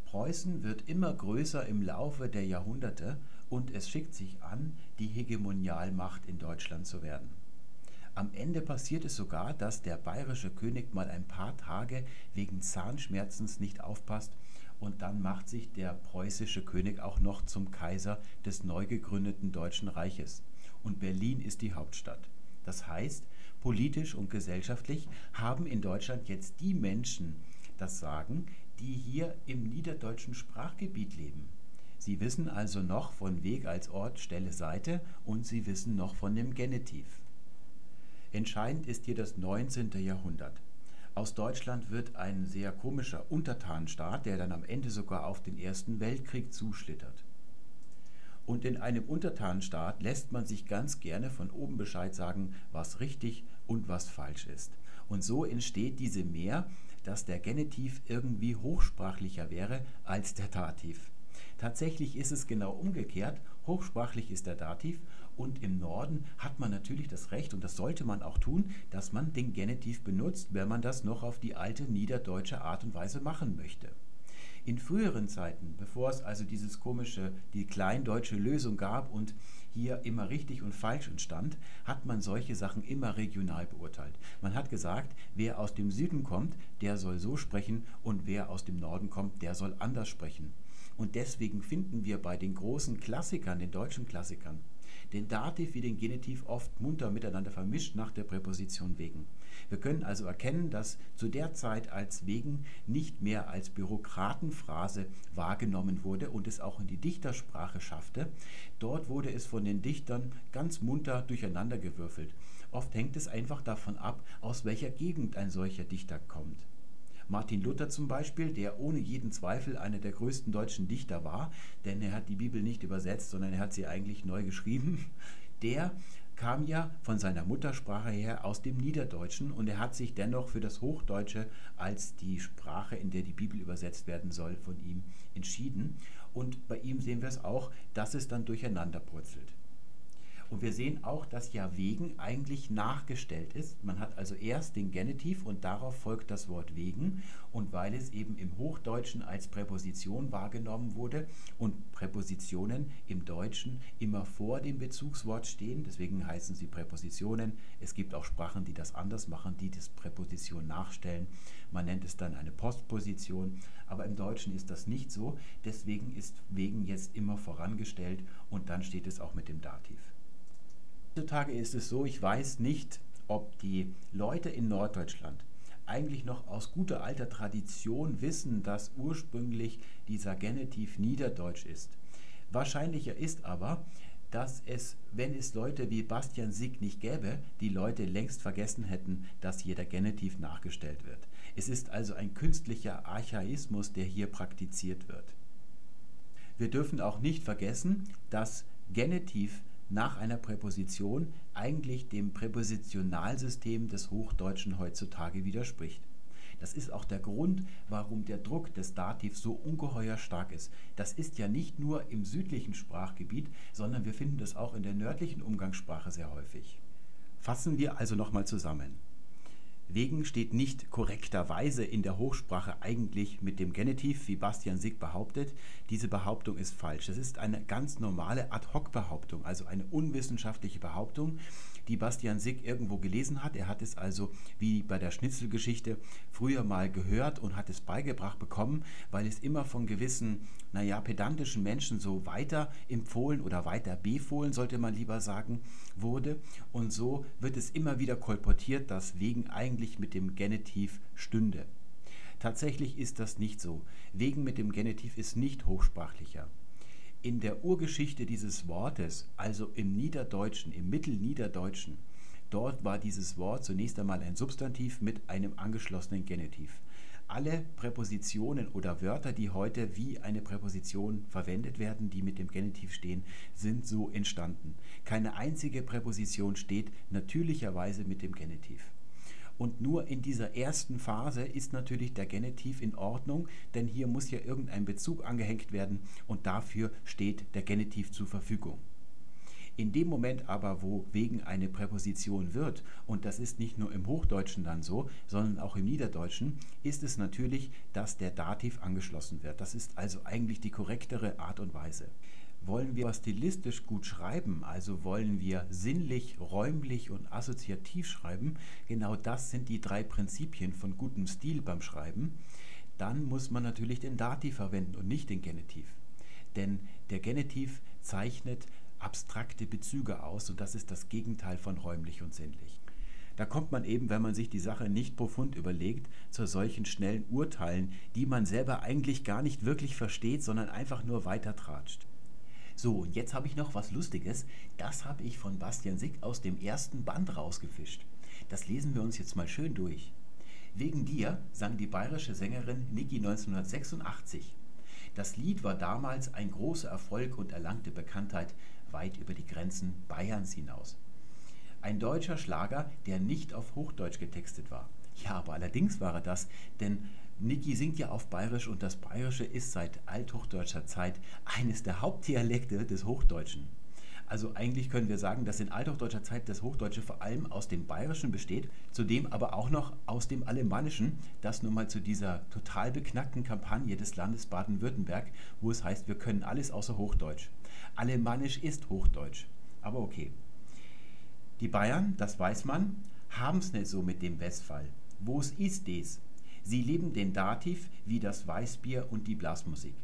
Preußen wird immer größer im Laufe der Jahrhunderte und es schickt sich an, die Hegemonialmacht in Deutschland zu werden. Am Ende passiert es sogar, dass der bayerische König mal ein paar Tage wegen Zahnschmerzens nicht aufpasst und dann macht sich der preußische König auch noch zum Kaiser des neu gegründeten Deutschen Reiches. Und Berlin ist die Hauptstadt. Das heißt, politisch und gesellschaftlich haben in Deutschland jetzt die Menschen das Sagen, die hier im niederdeutschen Sprachgebiet leben. Sie wissen also noch von Weg als Ort, Stelle, Seite und sie wissen noch von dem Genitiv. Entscheidend ist hier das 19. Jahrhundert. Aus Deutschland wird ein sehr komischer Untertanenstaat, der dann am Ende sogar auf den Ersten Weltkrieg zuschlittert. Und in einem Untertanenstaat lässt man sich ganz gerne von oben Bescheid sagen, was richtig und was falsch ist. Und so entsteht diese Mehr, dass der Genitiv irgendwie hochsprachlicher wäre als der Dativ. Tatsächlich ist es genau umgekehrt. Hochsprachlich ist der Dativ und im Norden hat man natürlich das Recht, und das sollte man auch tun, dass man den Genitiv benutzt, wenn man das noch auf die alte niederdeutsche Art und Weise machen möchte. In früheren Zeiten, bevor es also dieses komische, die kleindeutsche Lösung gab und hier immer richtig und falsch entstand, hat man solche Sachen immer regional beurteilt. Man hat gesagt, wer aus dem Süden kommt, der soll so sprechen und wer aus dem Norden kommt, der soll anders sprechen. Und deswegen finden wir bei den großen Klassikern, den deutschen Klassikern, den Dativ wie den Genitiv oft munter miteinander vermischt nach der Präposition wegen. Wir können also erkennen, dass zu der Zeit als wegen nicht mehr als Bürokratenphrase wahrgenommen wurde und es auch in die Dichtersprache schaffte. Dort wurde es von den Dichtern ganz munter durcheinandergewürfelt. Oft hängt es einfach davon ab, aus welcher Gegend ein solcher Dichter kommt. Martin Luther zum Beispiel, der ohne jeden Zweifel einer der größten deutschen Dichter war, denn er hat die Bibel nicht übersetzt, sondern er hat sie eigentlich neu geschrieben, der kam ja von seiner Muttersprache her aus dem Niederdeutschen und er hat sich dennoch für das Hochdeutsche als die Sprache, in der die Bibel übersetzt werden soll, von ihm entschieden. Und bei ihm sehen wir es auch, dass es dann durcheinander purzelt. Und wir sehen auch, dass ja wegen eigentlich nachgestellt ist. Man hat also erst den Genitiv und darauf folgt das Wort wegen. Und weil es eben im Hochdeutschen als Präposition wahrgenommen wurde und Präpositionen im Deutschen immer vor dem Bezugswort stehen, deswegen heißen sie Präpositionen. Es gibt auch Sprachen, die das anders machen, die das Präposition nachstellen. Man nennt es dann eine Postposition. Aber im Deutschen ist das nicht so. Deswegen ist wegen jetzt immer vorangestellt und dann steht es auch mit dem Dativ. Heutzutage ist es so, ich weiß nicht, ob die Leute in Norddeutschland eigentlich noch aus guter alter Tradition wissen, dass ursprünglich dieser Genitiv Niederdeutsch ist. Wahrscheinlicher ist aber, dass es, wenn es Leute wie Bastian Sieg nicht gäbe, die Leute längst vergessen hätten, dass hier der Genitiv nachgestellt wird. Es ist also ein künstlicher Archaismus, der hier praktiziert wird. Wir dürfen auch nicht vergessen, dass Genitiv nach einer Präposition eigentlich dem Präpositionalsystem des Hochdeutschen heutzutage widerspricht. Das ist auch der Grund, warum der Druck des Dativs so ungeheuer stark ist. Das ist ja nicht nur im südlichen Sprachgebiet, sondern wir finden das auch in der nördlichen Umgangssprache sehr häufig. Fassen wir also nochmal zusammen. Wegen steht nicht korrekterweise in der Hochsprache eigentlich mit dem Genitiv, wie Bastian Sick behauptet. Diese Behauptung ist falsch. Das ist eine ganz normale Ad-hoc-Behauptung, also eine unwissenschaftliche Behauptung, die Bastian Sick irgendwo gelesen hat. Er hat es also, wie bei der Schnitzelgeschichte, früher mal gehört und hat es beigebracht bekommen, weil es immer von gewissen, naja, pedantischen Menschen so weiter empfohlen oder weiter befohlen, sollte man lieber sagen, wurde. Und so wird es immer wieder kolportiert, dass wegen eigentlich mit dem Genitiv stünde. Tatsächlich ist das nicht so. Wegen mit dem Genitiv ist nicht hochsprachlicher. In der Urgeschichte dieses Wortes, also im Niederdeutschen, im Mittelniederdeutschen, dort war dieses Wort zunächst einmal ein Substantiv mit einem angeschlossenen Genitiv. Alle Präpositionen oder Wörter, die heute wie eine Präposition verwendet werden, die mit dem Genitiv stehen, sind so entstanden. Keine einzige Präposition steht natürlicherweise mit dem Genitiv. Und nur in dieser ersten Phase ist natürlich der Genitiv in Ordnung, denn hier muss ja irgendein Bezug angehängt werden und dafür steht der Genitiv zur Verfügung. In dem Moment aber, wo wegen eine Präposition wird, und das ist nicht nur im Hochdeutschen dann so, sondern auch im Niederdeutschen, ist es natürlich, dass der Dativ angeschlossen wird. Das ist also eigentlich die korrektere Art und Weise. Wollen wir stilistisch gut schreiben, also wollen wir sinnlich, räumlich und assoziativ schreiben, genau das sind die drei Prinzipien von gutem Stil beim Schreiben, dann muss man natürlich den Dativ verwenden und nicht den Genitiv. Denn der Genitiv zeichnet abstrakte Bezüge aus und das ist das Gegenteil von räumlich und sinnlich. Da kommt man eben, wenn man sich die Sache nicht profund überlegt, zu solchen schnellen Urteilen, die man selber eigentlich gar nicht wirklich versteht, sondern einfach nur weitertratscht. So, und jetzt habe ich noch was Lustiges. Das habe ich von Bastian Sick aus dem ersten Band rausgefischt. Das lesen wir uns jetzt mal schön durch. Wegen dir sang die bayerische Sängerin Niki 1986. Das Lied war damals ein großer Erfolg und erlangte Bekanntheit weit über die Grenzen Bayerns hinaus. Ein deutscher Schlager, der nicht auf Hochdeutsch getextet war. Ja, aber allerdings war er das, denn Niki singt ja auf Bayerisch und das Bayerische ist seit althochdeutscher Zeit eines der Hauptdialekte des Hochdeutschen. Also eigentlich können wir sagen, dass in althochdeutscher Zeit das Hochdeutsche vor allem aus dem Bayerischen besteht, zudem aber auch noch aus dem Alemannischen, das nun mal zu dieser total beknackten Kampagne des Landes Baden-Württemberg, wo es heißt, wir können alles außer Hochdeutsch. Alemannisch ist Hochdeutsch, aber okay. Die Bayern, das weiß man, haben es nicht so mit dem Westfall. Wo es ist es? Sie lieben den Dativ wie das Weißbier und die Blasmusik.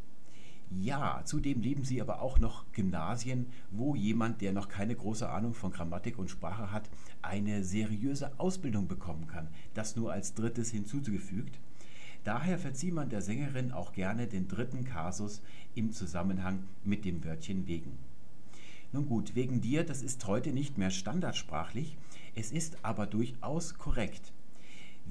Ja, zudem lieben sie aber auch noch Gymnasien, wo jemand, der noch keine große Ahnung von Grammatik und Sprache hat, eine seriöse Ausbildung bekommen kann. Das nur als drittes hinzugefügt. Daher verzieht man der Sängerin auch gerne den dritten Kasus im Zusammenhang mit dem Wörtchen wegen. Nun gut, wegen dir, das ist heute nicht mehr standardsprachlich, es ist aber durchaus korrekt.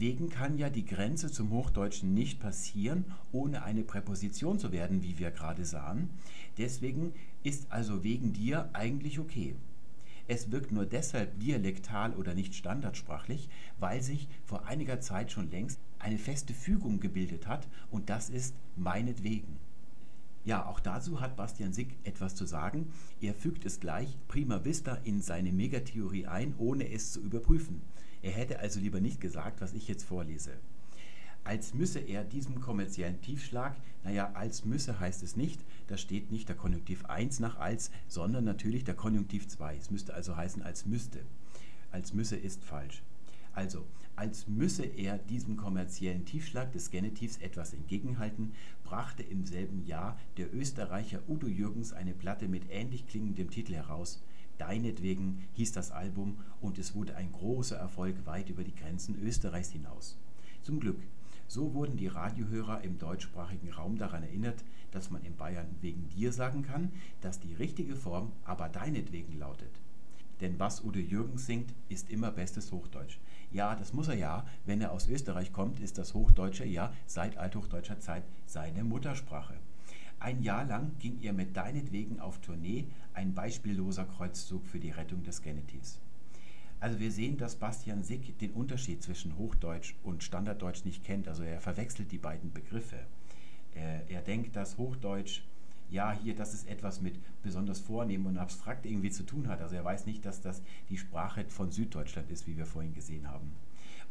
Wegen kann ja die Grenze zum Hochdeutschen nicht passieren, ohne eine Präposition zu werden, wie wir gerade sahen. Deswegen ist also wegen dir eigentlich okay. Es wirkt nur deshalb dialektal oder nicht standardsprachlich, weil sich vor einiger Zeit schon längst eine feste Fügung gebildet hat und das ist meinetwegen. Ja, auch dazu hat Bastian Sick etwas zu sagen. Er fügt es gleich prima vista in seine Megatheorie ein, ohne es zu überprüfen. Er hätte also lieber nicht gesagt, was ich jetzt vorlese. Als müsse er diesem kommerziellen Tiefschlag, naja, als müsse heißt es nicht, da steht nicht der Konjunktiv 1 nach als, sondern natürlich der Konjunktiv 2. Es müsste also heißen als müsste. Als müsse ist falsch. Also, als müsse er diesem kommerziellen Tiefschlag des Genitivs etwas entgegenhalten, brachte im selben Jahr der Österreicher Udo Jürgens eine Platte mit ähnlich klingendem Titel heraus. Deinetwegen hieß das Album und es wurde ein großer Erfolg weit über die Grenzen Österreichs hinaus. Zum Glück. So wurden die Radiohörer im deutschsprachigen Raum daran erinnert, dass man in Bayern wegen dir sagen kann, dass die richtige Form aber deinetwegen lautet. Denn was Udo Jürgens singt, ist immer bestes Hochdeutsch. Ja, das muss er ja. Wenn er aus Österreich kommt, ist das Hochdeutsche ja seit althochdeutscher Zeit seine Muttersprache. Ein Jahr lang ging er mit deinetwegen auf Tournee, ein beispielloser Kreuzzug für die Rettung des Genitivs. Also wir sehen, dass Bastian Sick den Unterschied zwischen Hochdeutsch und Standarddeutsch nicht kennt. Also er verwechselt die beiden Begriffe. Er, er denkt, dass Hochdeutsch ja, hier, dass es etwas mit besonders vornehm und abstrakt irgendwie zu tun hat. Also er weiß nicht, dass das die Sprache von Süddeutschland ist, wie wir vorhin gesehen haben.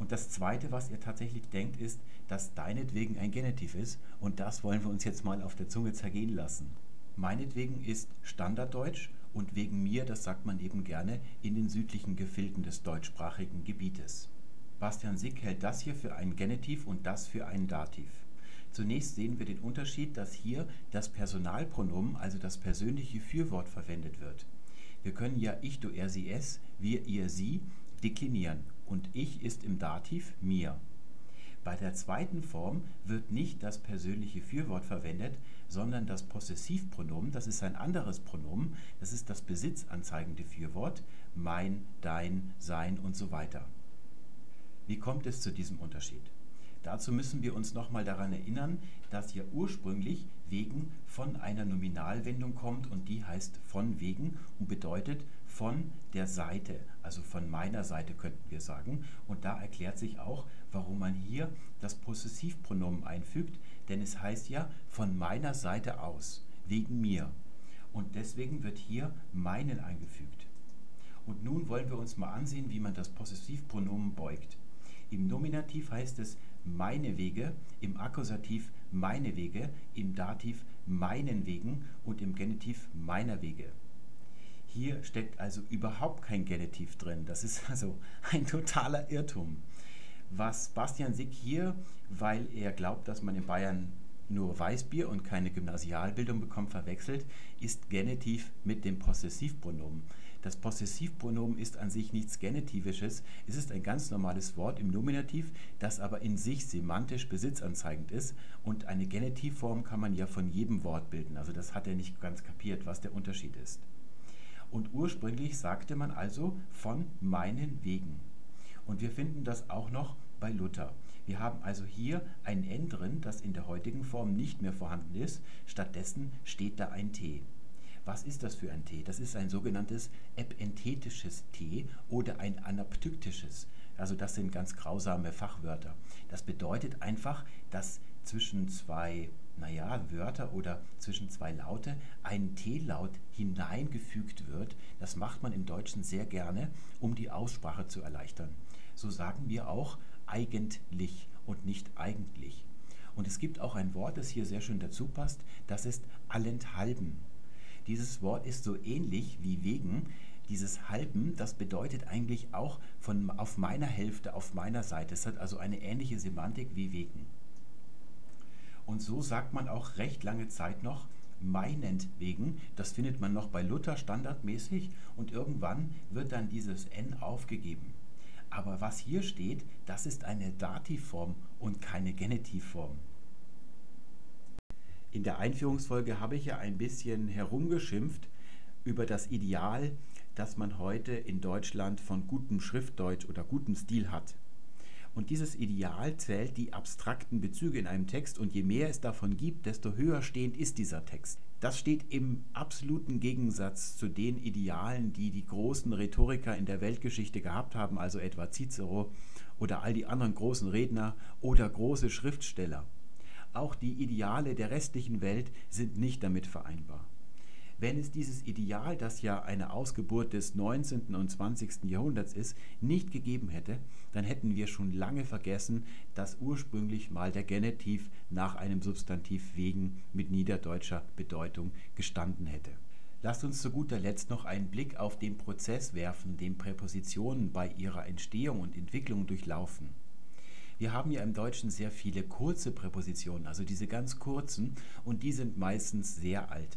Und das Zweite, was er tatsächlich denkt, ist, dass deinetwegen ein Genitiv ist. Und das wollen wir uns jetzt mal auf der Zunge zergehen lassen. Meinetwegen ist Standarddeutsch und wegen mir, das sagt man eben gerne, in den südlichen Gefilden des deutschsprachigen Gebietes. Bastian Sick hält das hier für ein Genitiv und das für ein Dativ. Zunächst sehen wir den Unterschied, dass hier das Personalpronomen, also das persönliche Fürwort, verwendet wird. Wir können ja ich, du, er, sie, es, wir, ihr, sie deklinieren und ich ist im Dativ mir. Bei der zweiten Form wird nicht das persönliche Fürwort verwendet, sondern das Possessivpronomen, das ist ein anderes Pronomen, das ist das besitzanzeigende Fürwort, mein, dein, sein und so weiter. Wie kommt es zu diesem Unterschied? Dazu müssen wir uns nochmal daran erinnern, dass hier ursprünglich wegen von einer Nominalwendung kommt und die heißt von wegen und bedeutet von der Seite, also von meiner Seite könnten wir sagen. Und da erklärt sich auch, warum man hier das Possessivpronomen einfügt, denn es heißt ja von meiner Seite aus, wegen mir. Und deswegen wird hier meinen eingefügt. Und nun wollen wir uns mal ansehen, wie man das Possessivpronomen beugt. Im Nominativ heißt es meine Wege, im Akkusativ meine Wege, im Dativ meinen Wegen und im Genitiv meiner Wege. Hier steckt also überhaupt kein Genitiv drin. Das ist also ein totaler Irrtum. Was Bastian Sick hier, weil er glaubt, dass man in Bayern nur Weißbier und keine Gymnasialbildung bekommt, verwechselt, ist Genitiv mit dem Possessivpronomen. Das Possessivpronomen ist an sich nichts Genitivisches, es ist ein ganz normales Wort im Nominativ, das aber in sich semantisch besitzanzeigend ist und eine Genitivform kann man ja von jedem Wort bilden. Also das hat er nicht ganz kapiert, was der Unterschied ist. Und ursprünglich sagte man also von meinen Wegen. Und wir finden das auch noch bei Luther. Wir haben also hier ein N drin, das in der heutigen Form nicht mehr vorhanden ist. Stattdessen steht da ein T. Was ist das für ein T? Das ist ein sogenanntes epenthetisches T oder ein anaptyktisches. Also das sind ganz grausame Fachwörter. Das bedeutet einfach, dass zwischen zwei naja, Wörter oder zwischen zwei Laute ein T-Laut hineingefügt wird. Das macht man im Deutschen sehr gerne, um die Aussprache zu erleichtern. So sagen wir auch eigentlich und nicht eigentlich. Und es gibt auch ein Wort, das hier sehr schön dazu passt, das ist allenthalben. Dieses Wort ist so ähnlich wie wegen. Dieses halben, das bedeutet eigentlich auch von auf meiner Hälfte, auf meiner Seite. Es hat also eine ähnliche Semantik wie wegen. Und so sagt man auch recht lange Zeit noch meinetwegen. Das findet man noch bei Luther standardmäßig und irgendwann wird dann dieses N aufgegeben. Aber was hier steht, das ist eine Dativform und keine Genitivform. In der Einführungsfolge habe ich ja ein bisschen herumgeschimpft über das Ideal, das man heute in Deutschland von gutem Schriftdeutsch oder gutem Stil hat. Und dieses Ideal zählt die abstrakten Bezüge in einem Text und je mehr es davon gibt, desto höher stehend ist dieser Text. Das steht im absoluten Gegensatz zu den Idealen, die die großen Rhetoriker in der Weltgeschichte gehabt haben, also etwa Cicero oder all die anderen großen Redner oder große Schriftsteller. Auch die Ideale der restlichen Welt sind nicht damit vereinbar. Wenn es dieses Ideal, das ja eine Ausgeburt des 19. und 20. Jahrhunderts ist, nicht gegeben hätte, dann hätten wir schon lange vergessen, dass ursprünglich mal der Genitiv nach einem Substantiv wegen mit niederdeutscher Bedeutung gestanden hätte. Lasst uns zu guter Letzt noch einen Blick auf den Prozess werfen, den Präpositionen bei ihrer Entstehung und Entwicklung durchlaufen. Wir haben ja im Deutschen sehr viele kurze Präpositionen, also diese ganz kurzen, und die sind meistens sehr alt.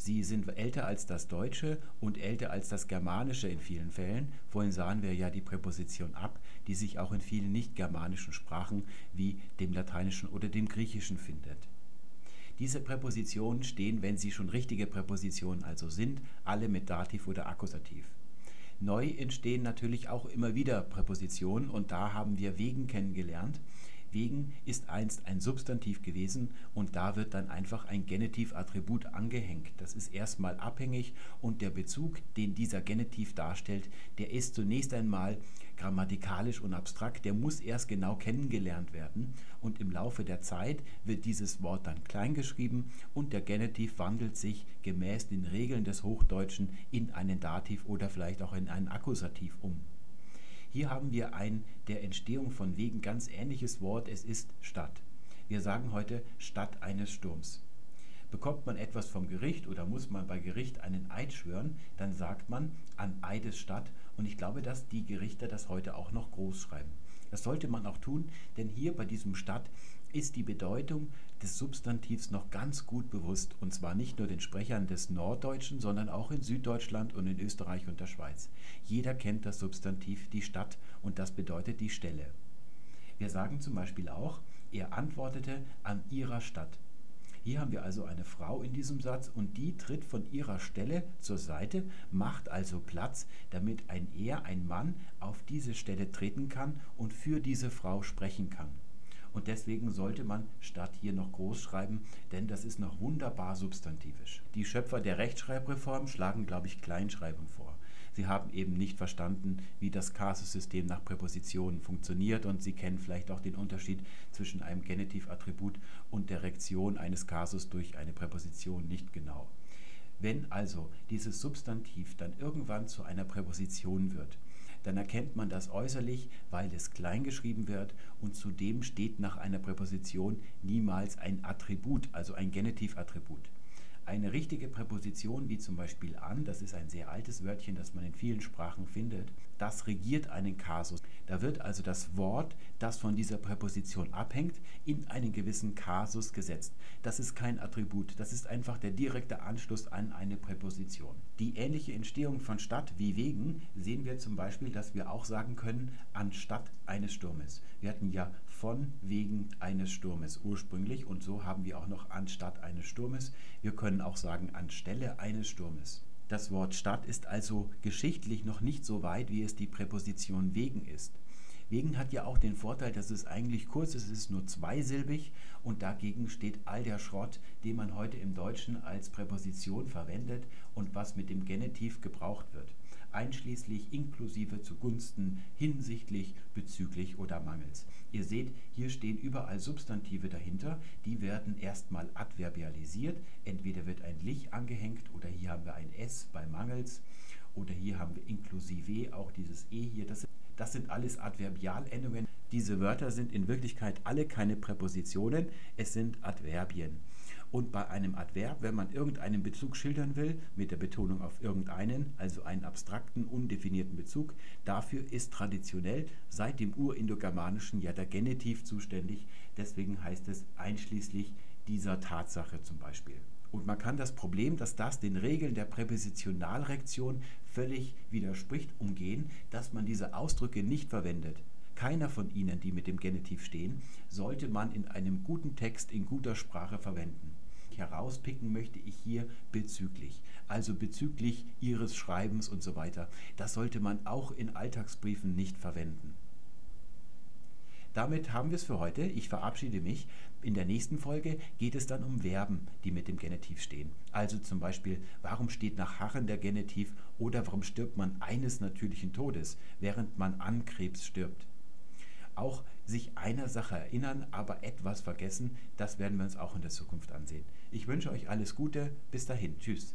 Sie sind älter als das Deutsche und älter als das Germanische in vielen Fällen. Vorhin sahen wir ja die Präposition ab, die sich auch in vielen nicht-germanischen Sprachen wie dem Lateinischen oder dem Griechischen findet. Diese Präpositionen stehen, wenn sie schon richtige Präpositionen also sind, alle mit Dativ oder Akkusativ. Neu entstehen natürlich auch immer wieder Präpositionen und da haben wir wegen kennengelernt. Wegen ist einst ein Substantiv gewesen und da wird dann einfach ein Genitivattribut angehängt. Das ist erstmal abhängig und der Bezug, den dieser Genitiv darstellt, der ist zunächst einmal grammatikalisch und abstrakt, der muss erst genau kennengelernt werden und im Laufe der Zeit wird dieses Wort dann kleingeschrieben und der Genitiv wandelt sich gemäß den Regeln des Hochdeutschen in einen Dativ oder vielleicht auch in einen Akkusativ um. Hier haben wir ein der Entstehung von Wegen ganz ähnliches Wort. Es ist Stadt. Wir sagen heute Stadt eines Sturms. Bekommt man etwas vom Gericht oder muss man bei Gericht einen Eid schwören, dann sagt man an Eides Stadt. Und ich glaube, dass die Gerichte das heute auch noch groß schreiben. Das sollte man auch tun, denn hier bei diesem Stadt ist die Bedeutung des Substantivs noch ganz gut bewusst, und zwar nicht nur den Sprechern des Norddeutschen, sondern auch in Süddeutschland und in Österreich und der Schweiz. Jeder kennt das Substantiv die Stadt und das bedeutet die Stelle. Wir sagen zum Beispiel auch, er antwortete an ihrer Stadt. Hier haben wir also eine Frau in diesem Satz und die tritt von ihrer Stelle zur Seite, macht also Platz, damit ein Er, ein Mann, auf diese Stelle treten kann und für diese Frau sprechen kann. Und deswegen sollte man statt hier noch groß schreiben, denn das ist noch wunderbar substantivisch. Die Schöpfer der Rechtschreibreform schlagen, glaube ich, Kleinschreibung vor. Sie haben eben nicht verstanden, wie das Kasussystem nach Präpositionen funktioniert und Sie kennen vielleicht auch den Unterschied zwischen einem Genitivattribut und der Rektion eines Kasus durch eine Präposition nicht genau. Wenn also dieses Substantiv dann irgendwann zu einer Präposition wird, dann erkennt man das äußerlich, weil es klein geschrieben wird und zudem steht nach einer Präposition niemals ein Attribut, also ein Genitivattribut. Eine richtige Präposition wie zum Beispiel an, das ist ein sehr altes Wörtchen, das man in vielen Sprachen findet, das regiert einen Kasus. Da wird also das Wort, das von dieser Präposition abhängt, in einen gewissen Kasus gesetzt. Das ist kein Attribut, das ist einfach der direkte Anschluss an eine Präposition. Die ähnliche Entstehung von statt wie wegen sehen wir zum Beispiel, dass wir auch sagen können, anstatt eines Sturmes. Wir hatten ja von wegen eines Sturmes ursprünglich und so haben wir auch noch anstatt eines Sturmes. Wir können auch sagen anstelle eines Sturmes. Das Wort Stadt ist also geschichtlich noch nicht so weit, wie es die Präposition wegen ist. Wegen hat ja auch den Vorteil, dass es eigentlich kurz ist, es ist nur zweisilbig und dagegen steht all der Schrott, den man heute im Deutschen als Präposition verwendet und was mit dem Genitiv gebraucht wird einschließlich inklusive zugunsten, hinsichtlich, bezüglich oder mangels. Ihr seht, hier stehen überall Substantive dahinter, die werden erstmal adverbialisiert, entweder wird ein lich angehängt oder hier haben wir ein s bei mangels oder hier haben wir inklusive, auch dieses e hier, das, das sind alles Adverbialendungen. Diese Wörter sind in Wirklichkeit alle keine Präpositionen, es sind Adverbien. Und bei einem Adverb, wenn man irgendeinen Bezug schildern will, mit der Betonung auf irgendeinen, also einen abstrakten, undefinierten Bezug, dafür ist traditionell seit dem Urindogermanischen ja der Genitiv zuständig. Deswegen heißt es einschließlich dieser Tatsache zum Beispiel. Und man kann das Problem, dass das den Regeln der Präpositionalrektion völlig widerspricht, umgehen, dass man diese Ausdrücke nicht verwendet. Keiner von ihnen, die mit dem Genitiv stehen, sollte man in einem guten Text in guter Sprache verwenden herauspicken möchte ich hier bezüglich. Also bezüglich Ihres Schreibens und so weiter. Das sollte man auch in Alltagsbriefen nicht verwenden. Damit haben wir es für heute. Ich verabschiede mich. In der nächsten Folge geht es dann um Verben, die mit dem Genitiv stehen. Also zum Beispiel, warum steht nach Harren der Genitiv oder warum stirbt man eines natürlichen Todes, während man an Krebs stirbt. Auch sich einer Sache erinnern, aber etwas vergessen, das werden wir uns auch in der Zukunft ansehen. Ich wünsche euch alles Gute. Bis dahin. Tschüss.